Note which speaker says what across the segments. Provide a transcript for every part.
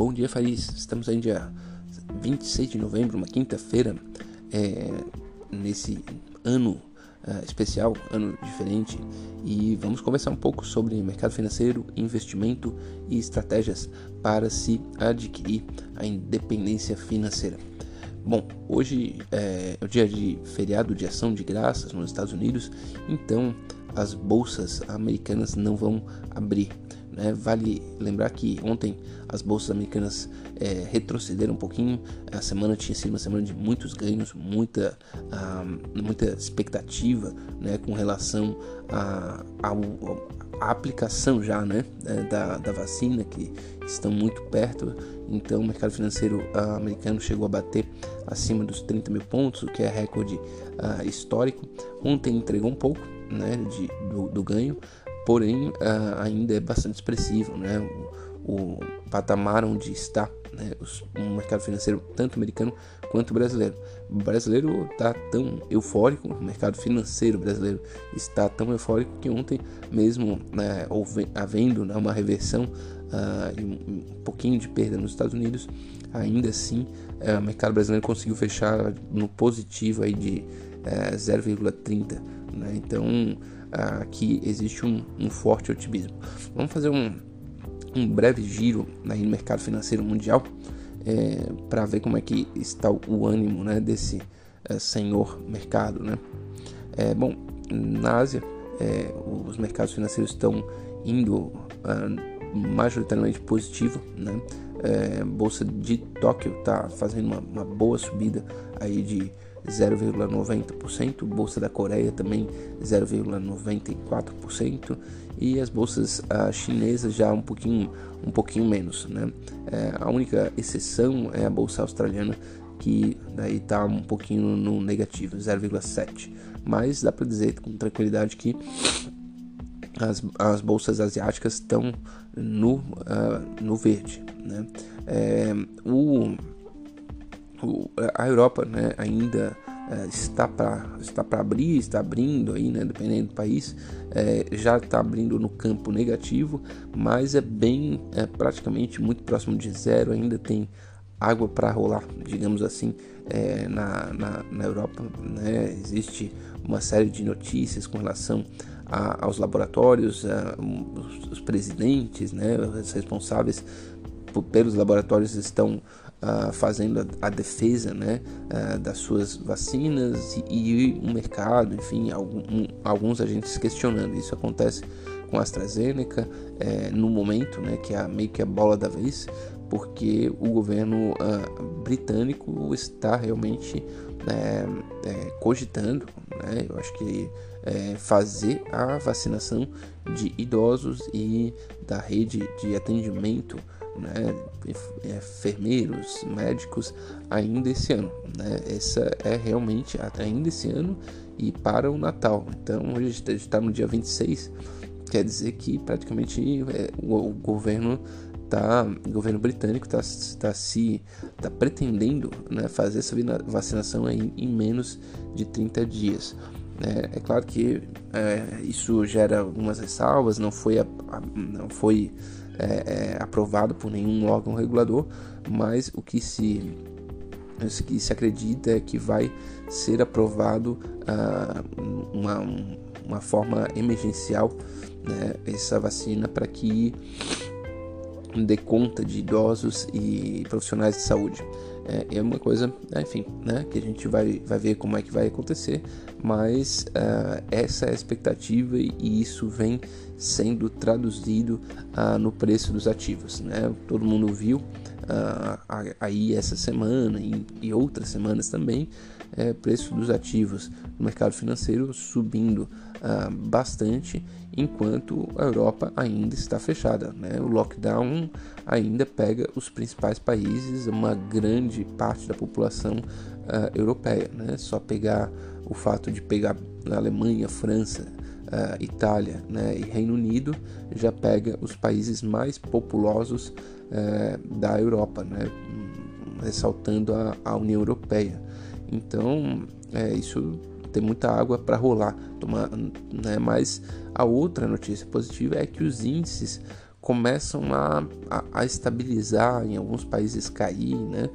Speaker 1: Bom dia, Faris. Estamos aí dia 26 de novembro, uma quinta-feira, é, nesse ano uh, especial, ano diferente, e vamos conversar um pouco sobre mercado financeiro, investimento e estratégias para se adquirir a independência financeira. Bom, hoje é o dia de feriado de ação de graças nos Estados Unidos, então as bolsas americanas não vão abrir. Né? Vale lembrar que ontem as bolsas americanas é, retrocederam um pouquinho. A semana tinha sido uma semana de muitos ganhos, muita, ah, muita expectativa né, com relação à a, a, a, aplicação já né, da, da vacina, que estão muito perto. Então, o mercado financeiro ah, americano chegou a bater acima dos 30 mil pontos, o que é recorde ah, histórico. Ontem entregou um pouco né, de, do, do ganho, porém uh, ainda é bastante expressivo, né? O, o patamar onde está né, o mercado financeiro, tanto americano quanto brasileiro. O brasileiro está tão eufórico, o mercado financeiro brasileiro está tão eufórico que ontem, mesmo né, havendo né, uma reversão uh, e um, um, pouquinho de perda nos Estados Unidos, ainda assim uh, o mercado brasileiro conseguiu fechar no positivo aí de uh, 0,30. Né? Então aqui existe um, um, forte otimismo. Vamos fazer um, um breve giro aí no mercado financeiro mundial é, para ver como é que está o ânimo né, desse é, senhor mercado. Né? É, bom, na Ásia, é, os mercados financeiros estão indo uh, majoritariamente positivo, né? É, bolsa de Tóquio está fazendo uma, uma boa subida aí de 0,90%, bolsa da Coreia também 0,94% e as bolsas uh, chinesas já um pouquinho, um pouquinho menos. Né? É, a única exceção é a bolsa australiana que daí está um pouquinho no negativo, 0,7%. Mas dá para dizer com tranquilidade que as, as bolsas asiáticas estão no, uh, no verde. Né? É, o a Europa né, ainda é, está para está para abrir, está abrindo aí, né, dependendo do país, é, já está abrindo no campo negativo, mas é bem é, praticamente muito próximo de zero, ainda tem água para rolar, digamos assim, é, na, na, na, Europa. Né? Existe uma série de notícias com relação a, aos laboratórios, a, os, os, presidentes, né, os responsáveis pelos laboratórios estão uh, fazendo a, a, defesa né, uh, das suas vacinas e, o mercado, enfim, algum, um, alguns agentes questionando. Isso acontece com a AstraZeneca é, no momento, né, que é meio que a bola da vez, porque o governo uh, britânico está realmente é, é, cogitando, né, eu acho que fazer a vacinação de idosos e da rede de atendimento né, enfermeiros, médicos ainda esse ano. Né? Essa é realmente ainda esse ano e para o Natal. Então hoje está no dia 26, quer dizer que praticamente é, o, o, governo tá, o governo britânico está tá se tá pretendendo né, fazer essa vacinação aí em menos de 30 dias. É, é claro que é, isso gera algumas ressalvas, não foi, a, a, não foi é, é, aprovado por nenhum órgão regulador, mas o que se, o que se acredita é que vai ser aprovado ah, uma, uma forma emergencial né, essa vacina para que dê conta de idosos e profissionais de saúde. É, é uma coisa, enfim, né, que a gente vai, vai ver como é que vai acontecer, mas uh, essa é a expectativa e isso vem sendo traduzido uh, no preço dos ativos. Né? Todo mundo viu uh, aí essa semana e, e outras semanas também é, preço dos ativos no mercado financeiro subindo uh, bastante, enquanto a Europa ainda está fechada. Né? O lockdown ainda pega os principais países, uma grande parte da população uh, europeia. Né? Só pegar o fato de pegar a Alemanha, França, uh, Itália né? e Reino Unido já pega os países mais populosos uh, da Europa, né? ressaltando a, a União Europeia. Então, é, isso tem muita água para rolar. Tomar, né? Mas a outra notícia positiva é que os índices começam a, a, a, estabilizar, em alguns países cair, né?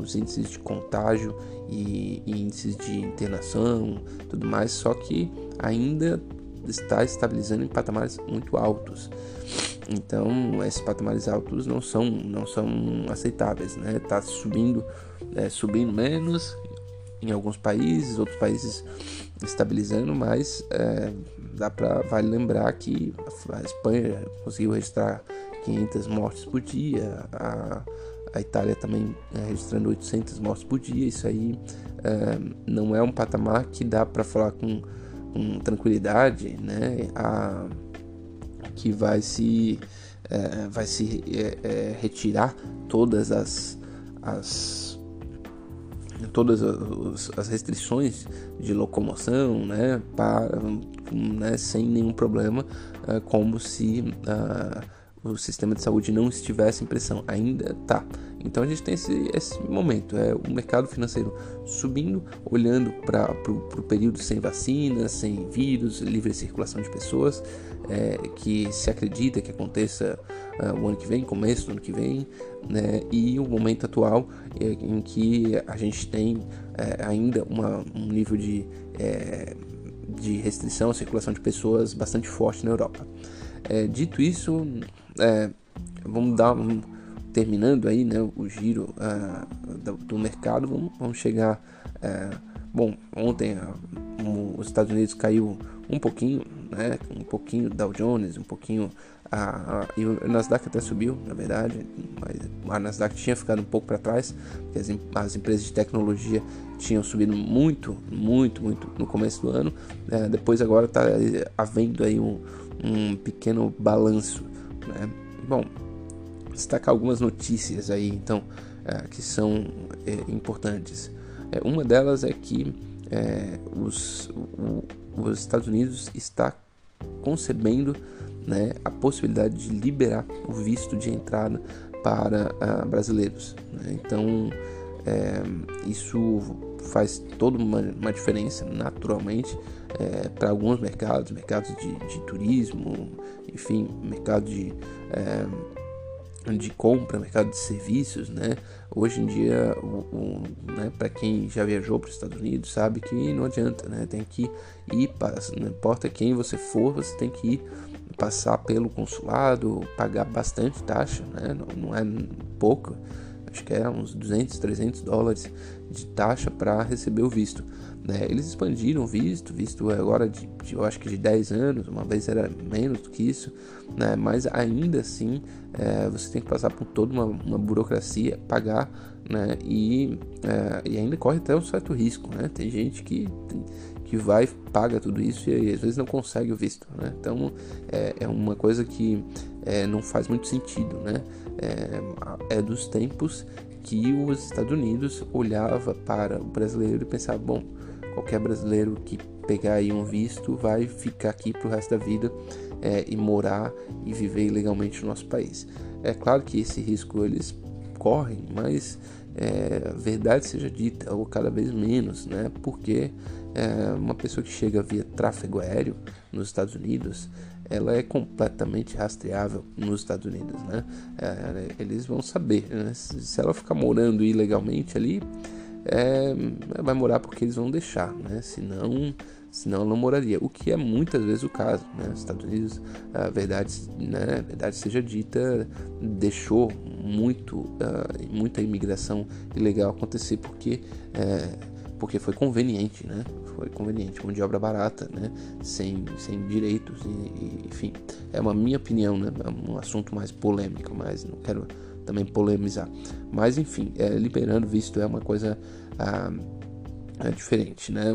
Speaker 1: Os índices de contágio e, e índices de internação, tudo mais, só que ainda está estabilizando em patamares muito altos. Então, esses patamares altos não são, não são aceitáveis, né? Tá subindo, é, subindo menos em alguns países, outros países estabilizando, mas é, dá para vale lembrar que a Espanha conseguiu registrar 500 mortes por dia, a, a Itália também é, registrando 800 mortes por dia. Isso aí é, não é um patamar que dá para falar com, com, tranquilidade, né? A, que vai se é, vai se é, é, retirar todas as, as todas as restrições de locomoção, né, para, né, sem nenhum problema, uh, como se uh, o sistema de saúde não estivesse em pressão. Ainda tá. Então a gente tem esse, esse momento, é o mercado financeiro subindo, olhando para o período sem vacina, sem vírus, livre circulação de pessoas, é, que se acredita que aconteça uh, o ano que vem, começo do ano que vem, né, e o momento atual é, em que a gente tem é, ainda uma, um nível de, é, de restrição à circulação de pessoas bastante forte na Europa. É, dito isso, é, vamos dar um, terminando aí né, o giro uh, do, do, mercado, vamos, vamos chegar. Uh, bom, ontem uh, os Estados Unidos caiu um pouquinho, né, um pouquinho Dow Jones, um pouquinho a, a, e o Nasdaq até subiu, na verdade, mas a Nasdaq tinha ficado um pouco para trás, porque as, as, empresas de tecnologia tinham subido muito, muito, muito no começo do ano. É, depois agora está havendo aí um, um pequeno balanço. Né? Bom, destacar algumas notícias aí, então, é, que são é, importantes. É, uma delas é que os, o, os Estados Unidos está concebendo né, a possibilidade de liberar o visto de entrada para uh, brasileiros. Né? Então, é, isso faz toda uma, uma diferença, naturalmente, é, para alguns mercados, mercados de, de, turismo, enfim, mercado de, é, de compra, mercado de serviços, né? Hoje em dia, o, o né, para quem já viajou para os Estados Unidos, sabe que não adianta, né? Tem que ir, não importa quem você for, você tem que ir passar pelo consulado, pagar bastante taxa, né? não, não é pouco, acho que é uns 200, 300 dólares de taxa para receber o visto. Né? Eles expandiram visto, visto agora de, de, eu acho que de 10 anos, uma vez era menos do que isso, né? mas ainda assim é, você tem que passar por toda uma, uma burocracia, pagar né? e, é, e ainda corre até um certo risco. Né? Tem gente que que vai, paga tudo isso e às vezes não consegue o visto. Né? Então é, é, uma coisa que é, não faz muito sentido. Né? É, é, dos tempos que os Estados Unidos olhava para o brasileiro e pensava, bom, qualquer brasileiro que pegar aí um visto vai ficar aqui para o resto da vida é, e morar e viver ilegalmente no nosso país. É claro que esse risco eles correm, mas é, verdade seja dita, ou cada vez menos, né? Porque é, uma pessoa que chega via tráfego aéreo nos Estados Unidos, ela é completamente rastreável nos Estados Unidos, né? É, eles vão saber, né? se ela ficar morando ilegalmente ali, é, vai morar porque eles vão deixar, né? Senão, senão ela não moraria. O que é muitas vezes o caso, né? Os Estados Unidos, a verdade, né? verdade seja dita, deixou muito, uh, muita imigração ilegal acontecer porque é, porque foi conveniente, né? Foi conveniente, mão de obra barata, né? Sem, sem direitos, e, e, enfim. É uma minha opinião, né? É um assunto mais polêmico, mas não quero também polemizar. Mas, enfim, é, liberando visto é uma coisa ah, é diferente, né?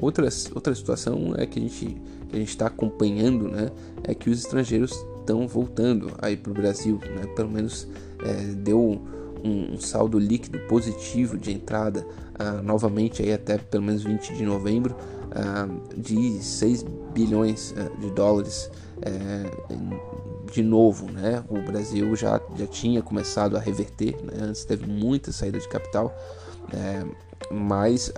Speaker 1: Outra, outra situação é que a gente a gente está acompanhando, né? É que os estrangeiros estão voltando aí para o Brasil, né? Pelo menos é, deu um, um, saldo líquido positivo de entrada uh, novamente aí até pelo menos 20 de novembro uh, de 6 bilhões uh, de dólares eh, de novo, né? O Brasil já, já tinha começado a reverter, né? antes teve muita saída de capital, mas,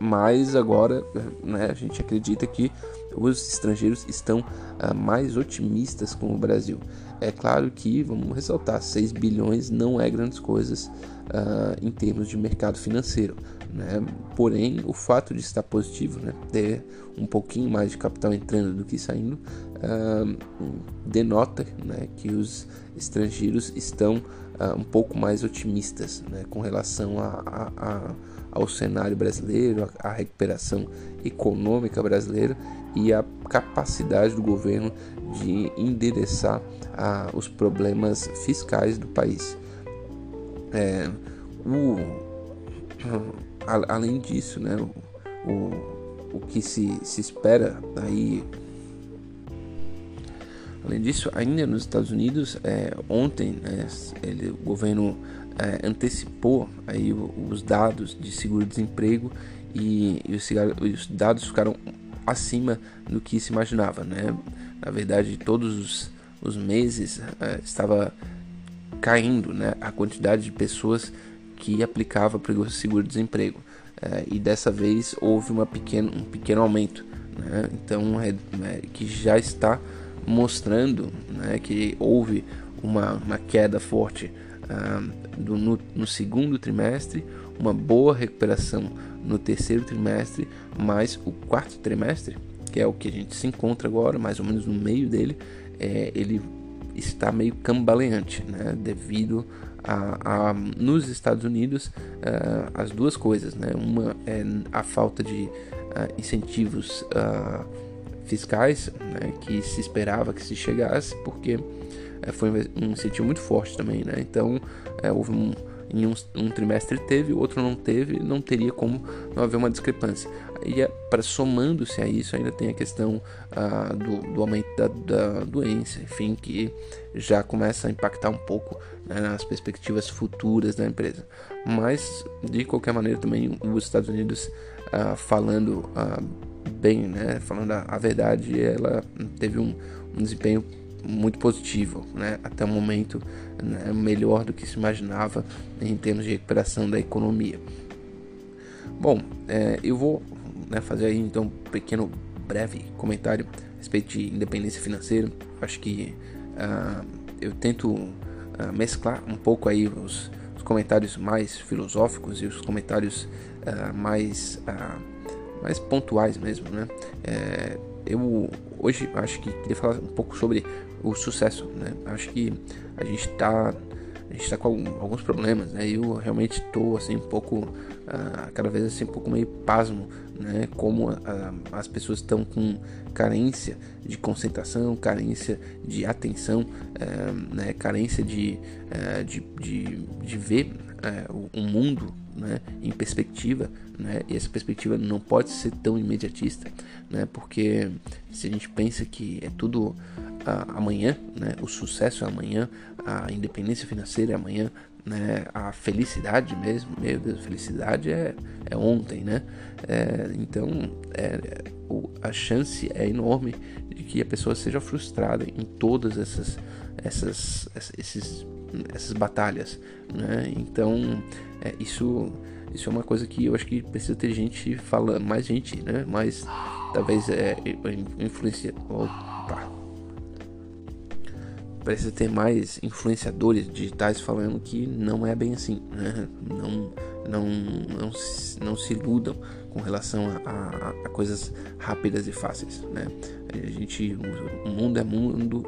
Speaker 1: mas agora né, a gente acredita que os estrangeiros estão uh, mais otimistas com o Brasil. É claro que, vamos ressaltar, 6 bilhões não é grandes coisas uh, em termos de mercado financeiro. Né? Porém, o fato de estar positivo, né? ter um pouquinho mais de capital entrando do que saindo, uh, denota né? que os estrangeiros estão um pouco mais otimistas né? com relação a, a, a ao cenário brasileiro, à recuperação econômica brasileira e à capacidade do governo de endereçar os problemas fiscais do país. É, o, a, além disso, né, o, o, o que se, se espera aí Além disso, ainda nos Estados Unidos, é, ontem né, ele, o governo é, antecipou aí os dados de seguro-desemprego e, e os, os, dados ficaram acima do que se imaginava, né? Na verdade, todos os, os meses é, estava caindo, né? A quantidade de pessoas que aplicava para o seguro-desemprego é, e dessa vez houve uma pequeno, um pequeno aumento, né? Então, é, é, que já está mostrando, né? Que houve uma, uma queda forte ah, do, no, no segundo trimestre, uma boa recuperação no terceiro trimestre, mas o quarto trimestre, que é o que a gente se encontra agora, mais ou menos no meio dele, é, ele está meio cambaleante, né? devido a, a, nos Estados Unidos uh, as duas coisas, né? uma é a falta de uh, incentivos uh, fiscais né? que se esperava que se chegasse, porque foi um incentivo muito forte também, né? Então é, houve um, em um, um, trimestre teve, o outro não teve, não teria como não haver uma discrepância. E é, para somando-se a isso, ainda tem a questão ah, do, do, aumento da, da, doença, enfim, que já começa a impactar um pouco né, nas perspectivas futuras da empresa. Mas, de qualquer maneira, também os Estados Unidos ah, falando ah, bem, né, falando a, a, verdade, ela teve um, um desempenho muito positivo, né? até o momento né? melhor do que se imaginava em termos de recuperação da economia. Bom, é, eu vou né, fazer aí então um pequeno breve comentário a respeito de independência financeira. Acho que uh, eu tento uh, mesclar um pouco aí os, os, comentários mais filosóficos e os comentários uh, mais mais pontuais mesmo, né? É, eu hoje acho que queria falar um pouco sobre o sucesso, né? Acho que a gente está a gente está com alguns problemas, né? Eu realmente estou assim um pouco, uh, cada vez assim um pouco meio pasmo, né? Como uh, as pessoas estão com carência de concentração, carência de atenção, uh, né? Carência de, eh, de, de, de ver o, o mundo né, em perspectiva, né, e essa perspectiva não pode ser tão imediatista, né, porque se a gente pensa que é tudo amanhã, né, o sucesso é amanhã, a independência financeira é amanhã, né, a felicidade mesmo, meu Deus, felicidade é, é ontem, né? É, então, é, o, a chance é enorme de que a pessoa seja frustrada em todas essas, essas, esses, essas batalhas, né? Então, é, isso, isso é uma coisa que eu acho que precisa ter gente falando, mais gente, né? Mais, talvez, é, influencia... Opa precisa ter mais influenciadores digitais falando que não é bem assim, né? não, não, não, se, não se iludam com relação a, a, a, coisas rápidas e fáceis, né? A gente, o mundo é mundo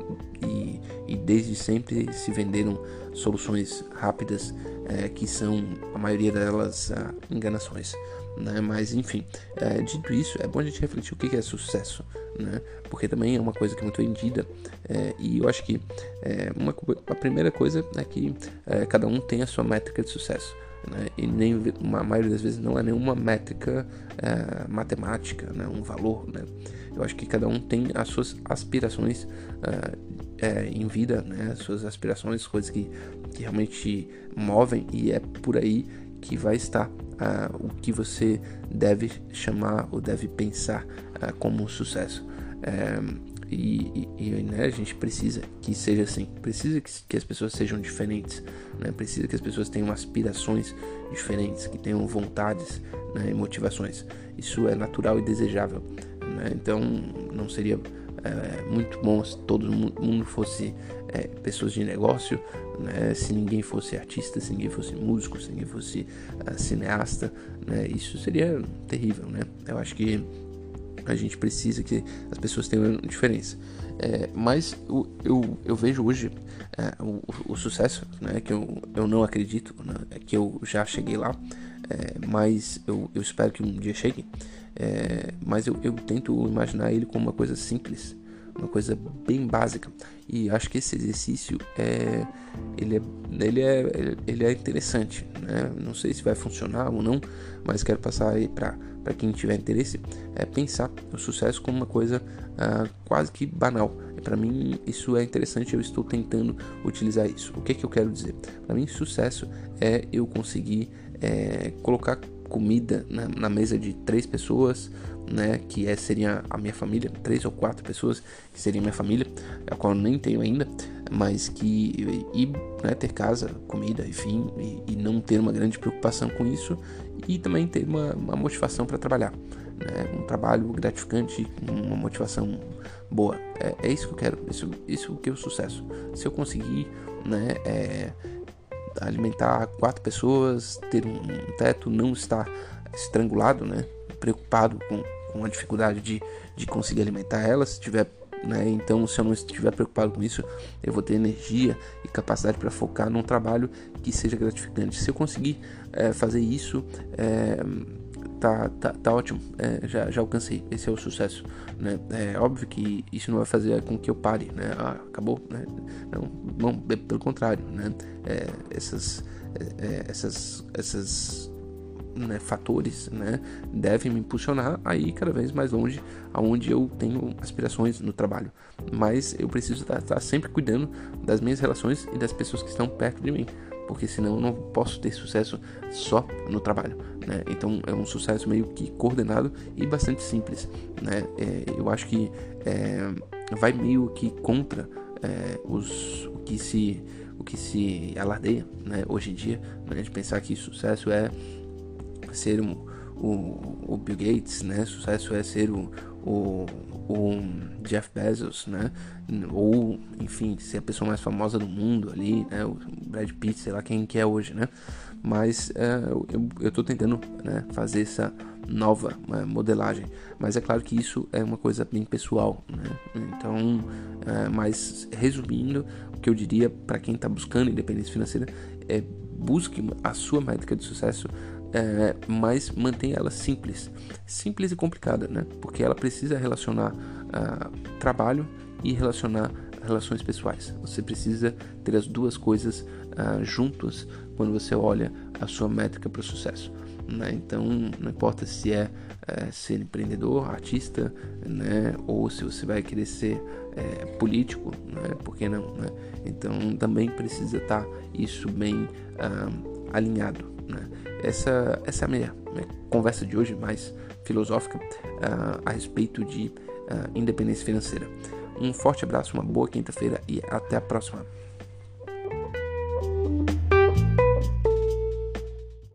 Speaker 1: e, e desde sempre se venderam soluções rápidas é, que são a maioria delas ah, enganações né? Mas enfim, é, dito isso, é bom a gente refletir o que é sucesso, né? Porque também é uma coisa que é muito vendida é, e eu acho que é, uma, a primeira coisa é que é, cada um tem a sua métrica de sucesso. Né? E nem a maioria das vezes não é nenhuma métrica é, matemática, né? um valor. Né? Eu acho que cada um tem as suas aspirações é, em vida, né? as suas aspirações, coisas que, que realmente movem, e é por aí que vai estar uh, o que você deve chamar ou deve pensar uh, como um sucesso. E, e, e né, a gente precisa que seja assim, precisa que, que as pessoas sejam diferentes, né? precisa que as pessoas tenham aspirações diferentes, que tenham vontades né, e motivações. Isso é natural e desejável. Né? Então, não seria é, muito bom se todo mundo fosse é, pessoas de negócio, né? se ninguém fosse artista, se ninguém fosse músico, se ninguém fosse uh, cineasta, né? isso seria terrível, né? Eu acho que a gente precisa que as pessoas tenham diferença. É, mas eu, eu, eu, vejo hoje é, o, o, sucesso, né, que eu, eu não acredito né, que eu já cheguei lá, é, mas eu, eu espero que um dia chegue. É, mas eu, eu tento imaginar ele como uma coisa simples, uma coisa bem básica. E acho que esse exercício é ele é, ele é, ele é interessante, né? Não sei se vai funcionar ou não, mas quero passar aí para para quem tiver interesse é pensar o sucesso como uma coisa uh, quase que banal. Para mim isso é interessante, eu estou tentando utilizar isso. O que que eu quero dizer? Para mim sucesso é eu conseguir é, colocar comida na, na, mesa de três pessoas, né, que é, seria a minha família, três ou quatro pessoas que seria minha família, a qual eu nem tenho ainda, mas que e né, ter casa, comida, enfim, e, e, não ter uma grande preocupação com isso e também ter uma, uma motivação para trabalhar, né, um trabalho gratificante, uma motivação boa. É, é, isso que eu quero, isso, isso que é o sucesso. Se eu conseguir, né, é, alimentar quatro pessoas, ter um teto, não estar estrangulado, né? Preocupado com, com a dificuldade de, de conseguir alimentar elas. Se tiver, né? Então, se eu não estiver preocupado com isso, eu vou ter energia e capacidade para focar num trabalho que seja gratificante. Se eu conseguir é, fazer isso, é, tá, tá, tá ótimo, é, já, já alcancei, esse é o sucesso, né? É óbvio que isso não vai fazer com que eu pare, né? Ah, acabou, né? Não, não pelo contrário, né? É, essas, é, é, essas, essas né, fatores, né, devem me impulsionar a ir cada vez mais longe, aonde eu tenho aspirações no trabalho. Mas eu preciso estar, estar sempre cuidando das minhas relações e das pessoas que estão perto de mim porque senão eu não posso ter sucesso só no trabalho. Né? Então é um sucesso meio que coordenado e bastante simples. Né? É, eu acho que é, vai meio que contra é, os, o que se o que se alardeia né? hoje em dia, né? de pensar que sucesso é ser um, o, o Bill Gates, né? Sucesso é ser o, o, o Jeff Bezos, né? Ou, enfim, ser a pessoa mais famosa do mundo ali, né? O Brad Pitt, sei lá quem que é hoje, né? Mas é, eu, eu tô tentando né, fazer essa nova é, modelagem. Mas é claro que isso é uma coisa bem pessoal, né? Então, é, mas resumindo, o que eu diria para quem está buscando independência financeira é busque a sua métrica de sucesso é, mas mantenha ela simples, simples e complicada, né? Porque ela precisa relacionar uh, trabalho e relacionar relações pessoais. Você precisa ter as duas coisas uh, juntas quando você olha a sua métrica para o sucesso. Né? Então, não importa se é, é, ser empreendedor, artista, né? ou se você vai querer ser é, político, né? por que não? Né? Então, também precisa estar tá isso bem uh, alinhado. Né? Essa, essa é a minha, minha, conversa de hoje, mais filosófica, uh, a respeito de uh, independência financeira. Um forte abraço, uma boa quinta-feira e até a próxima.